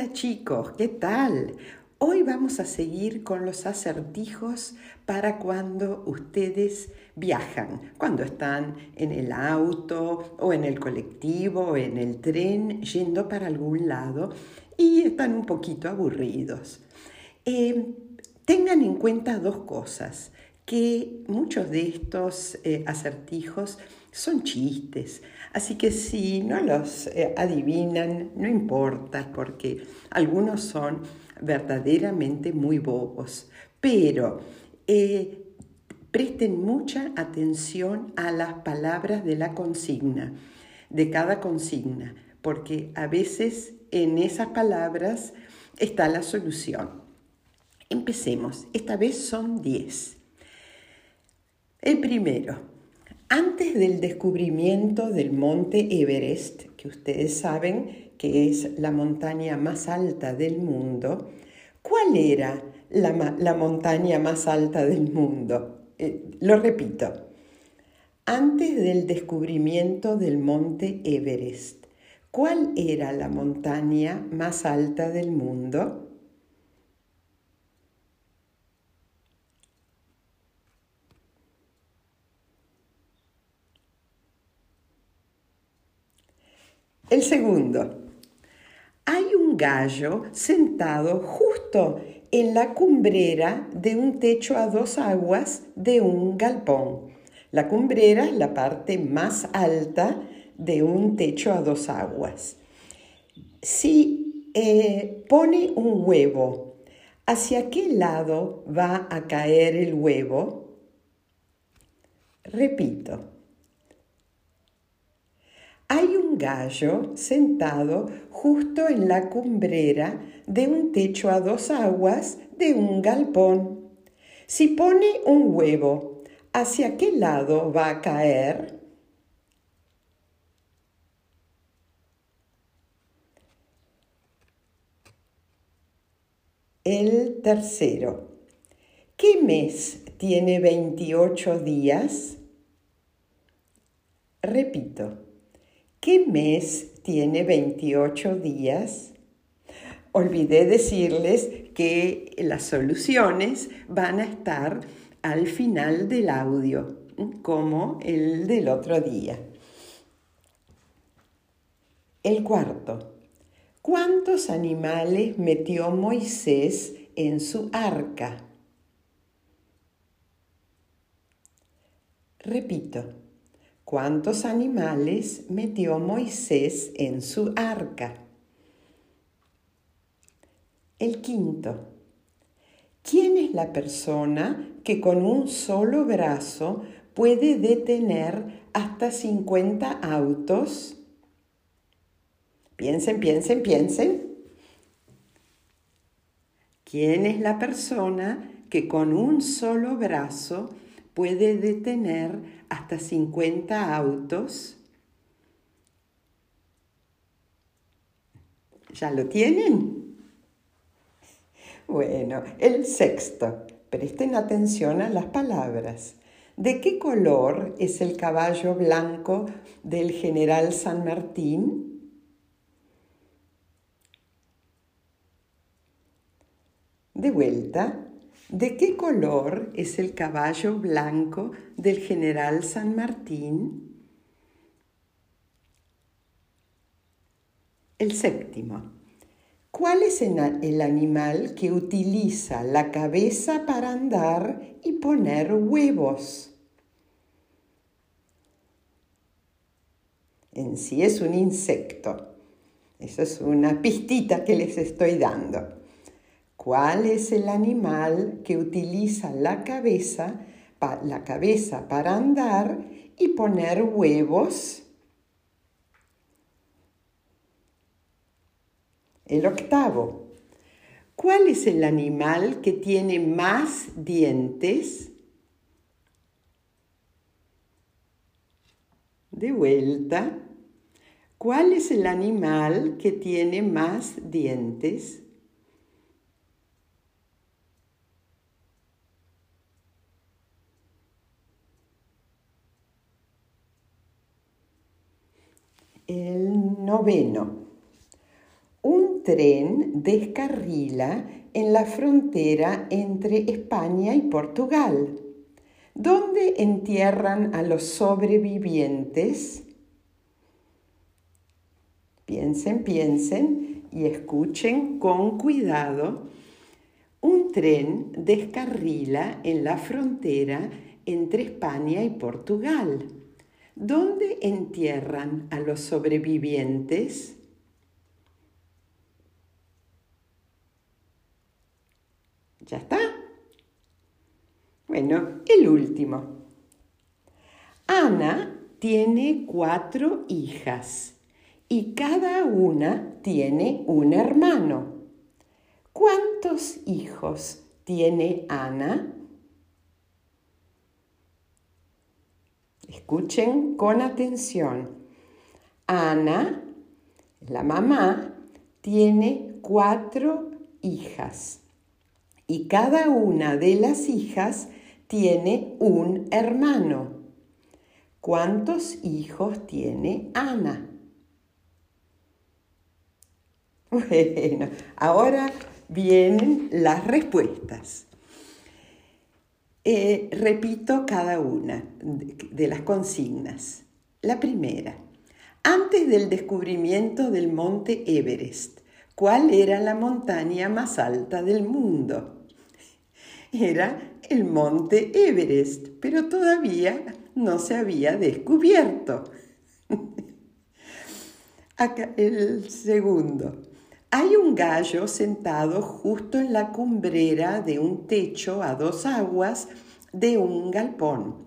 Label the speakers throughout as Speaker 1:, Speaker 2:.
Speaker 1: Hola chicos, ¿qué tal? Hoy vamos a seguir con los acertijos para cuando ustedes viajan, cuando están en el auto o en el colectivo o en el tren yendo para algún lado y están un poquito aburridos. Eh, tengan en cuenta dos cosas, que muchos de estos eh, acertijos son chistes, así que si no los eh, adivinan, no importa, porque algunos son verdaderamente muy bobos, pero eh, presten mucha atención a las palabras de la consigna, de cada consigna, porque a veces en esas palabras está la solución. Empecemos, esta vez son 10. El primero, antes del descubrimiento del monte Everest, que ustedes saben que es la montaña más alta del mundo, ¿cuál era la, montaña más alta del mundo? Eh, lo repito, antes del descubrimiento del monte Everest, ¿cuál era la montaña más alta del mundo? El segundo. Hay un gallo sentado justo en la cumbrera de un techo a dos aguas de un galpón. La cumbrera es la parte más alta de un techo a dos aguas. Si eh, pone un huevo, ¿hacia qué lado va a caer el huevo? Repito, hay un gallo sentado justo en la cumbrera de un techo a dos aguas de un galpón. Si pone un huevo, ¿hacia qué lado va a caer? El tercero. ¿Qué mes tiene 28 días? Repito. ¿Qué mes tiene 28 días? Olvidé decirles que las soluciones van a estar al final del audio, como el del otro día. El cuarto. ¿Cuántos animales metió Moisés en su arca? Repito. ¿Cuántos animales metió Moisés en su arca? El quinto. ¿Quién es la persona que con un solo brazo puede detener hasta 50 autos? Piensen, piensen, piensen. ¿Quién es la persona que con un solo brazo puede detener hasta 50 autos. ¿Ya lo tienen? Bueno, el sexto. Presten atención a las palabras. ¿De qué color es el caballo blanco del general San Martín? De vuelta, ¿De qué color es el caballo blanco del general San Martín? El séptimo. ¿Cuál es el animal que utiliza la cabeza para andar y poner huevos? En sí es un insecto. Esa es una pistita que les estoy dando. ¿Cuál es el animal que utiliza la cabeza, la cabeza para andar y poner huevos? El octavo. ¿Cuál es el animal que tiene más dientes? De vuelta. ¿Cuál es el animal que tiene más dientes? El noveno. Un tren descarrila en la frontera entre España y Portugal, donde entierran a los sobrevivientes. Piensen, piensen y escuchen con cuidado. Un tren descarrila en la frontera entre España y Portugal, donde entierran a los sobrevivientes. ¿Ya está? Bueno, el último. Ana tiene cuatro hijas y cada una tiene un hermano. ¿Cuántos hijos tiene Ana? Escuchen con atención. Ana, la mamá, tiene cuatro hijas y cada una de las hijas tiene un hermano. ¿Cuántos hijos tiene Ana? Bueno, ahora vienen las respuestas. Eh, repito cada una de las consignas. La primera, antes del descubrimiento del monte Everest, ¿cuál era la montaña más alta del mundo? era el monte Everest, pero todavía no se había descubierto. Acá el segundo. Hay un gallo sentado justo en la cumbrera de un techo a dos aguas de un galpón.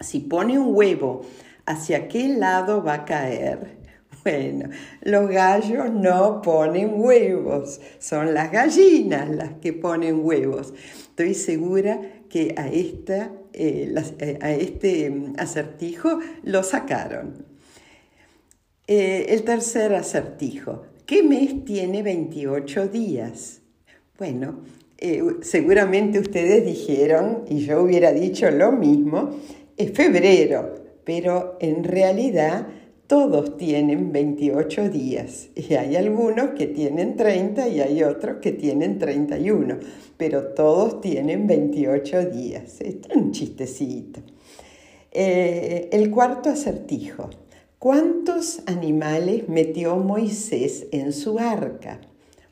Speaker 1: Si pone un huevo, ¿hacia qué lado va a caer? Bueno, los gallos no ponen huevos, son las gallinas las que ponen huevos. Estoy segura que a, esta, eh, eh, a este mm, acertijo lo sacaron. Eh, el tercer acertijo. ¿Qué mes tiene 28 días? Bueno, seguramente ustedes dijeron, y yo hubiera dicho lo mismo, es febrero, pero en realidad todos tienen 28 días y hay algunos que tienen 30 y hay otros que tienen 31, pero todos tienen 28 días. Esto es un chistecito. Eh, el cuarto acertijo. ¿Cuántos animales metió Moisés en su arca?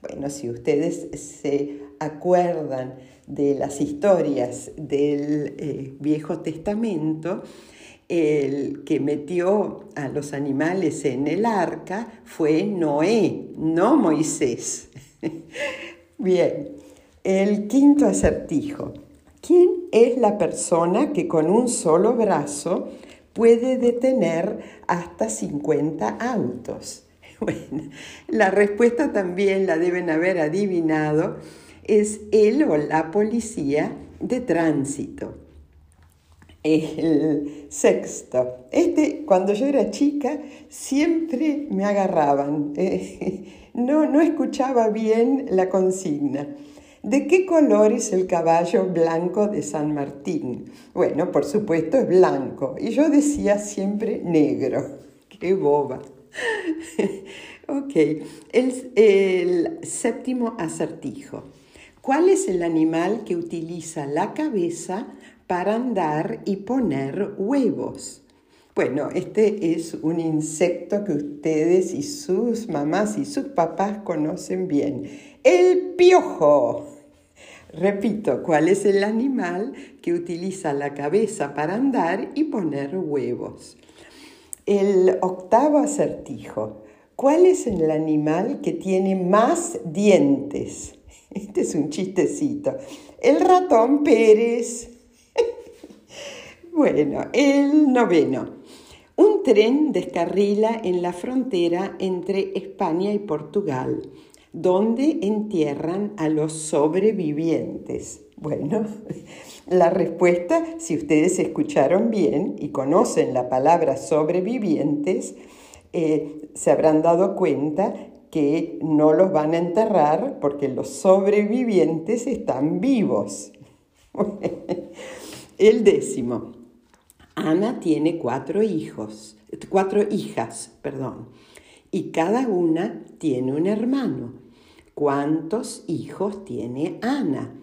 Speaker 1: Bueno, si ustedes se acuerdan de las historias del eh, Viejo Testamento, el que metió a los animales en el arca fue Noé, no Moisés. Bien, el quinto acertijo. ¿Quién es la persona que con un solo brazo puede detener hasta 50 autos? Bueno, la respuesta también la deben haber adivinado, es él o la policía de tránsito el sexto. Este, cuando yo era chica, siempre me agarraban. no, no escuchaba bien la consigna. ¿De qué color es el caballo blanco de San Martín? Bueno, por supuesto es blanco. Y yo decía siempre negro. ¡Qué boba! ok, el, el séptimo acertijo. ¿Cuál es el animal que utiliza la cabeza para andar y poner huevos. Bueno, este es un insecto que ustedes y sus mamás y sus papás conocen bien. El piojo. Repito, ¿cuál es el animal que utiliza la cabeza para andar y poner huevos? El octavo acertijo. ¿Cuál es el animal que tiene más dientes? Este es un chistecito. El ratón Pérez. Bueno, el noveno. Un tren descarrila en la frontera entre España y Portugal, donde entierran a los sobrevivientes. Bueno, la respuesta, si ustedes escucharon bien y conocen la palabra sobrevivientes, eh, se habrán dado cuenta que no los van a enterrar porque los sobrevivientes están vivos. El décimo. Ana tiene cuatro hijos, cuatro hijas, perdón, y cada una tiene un hermano. ¿Cuántos hijos tiene Ana?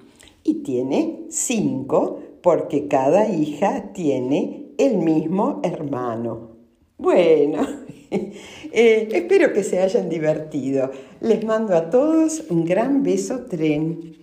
Speaker 1: Y tiene cinco porque cada hija tiene el mismo hermano. Bueno, eh, espero que se hayan divertido. Les mando a todos un gran beso tren.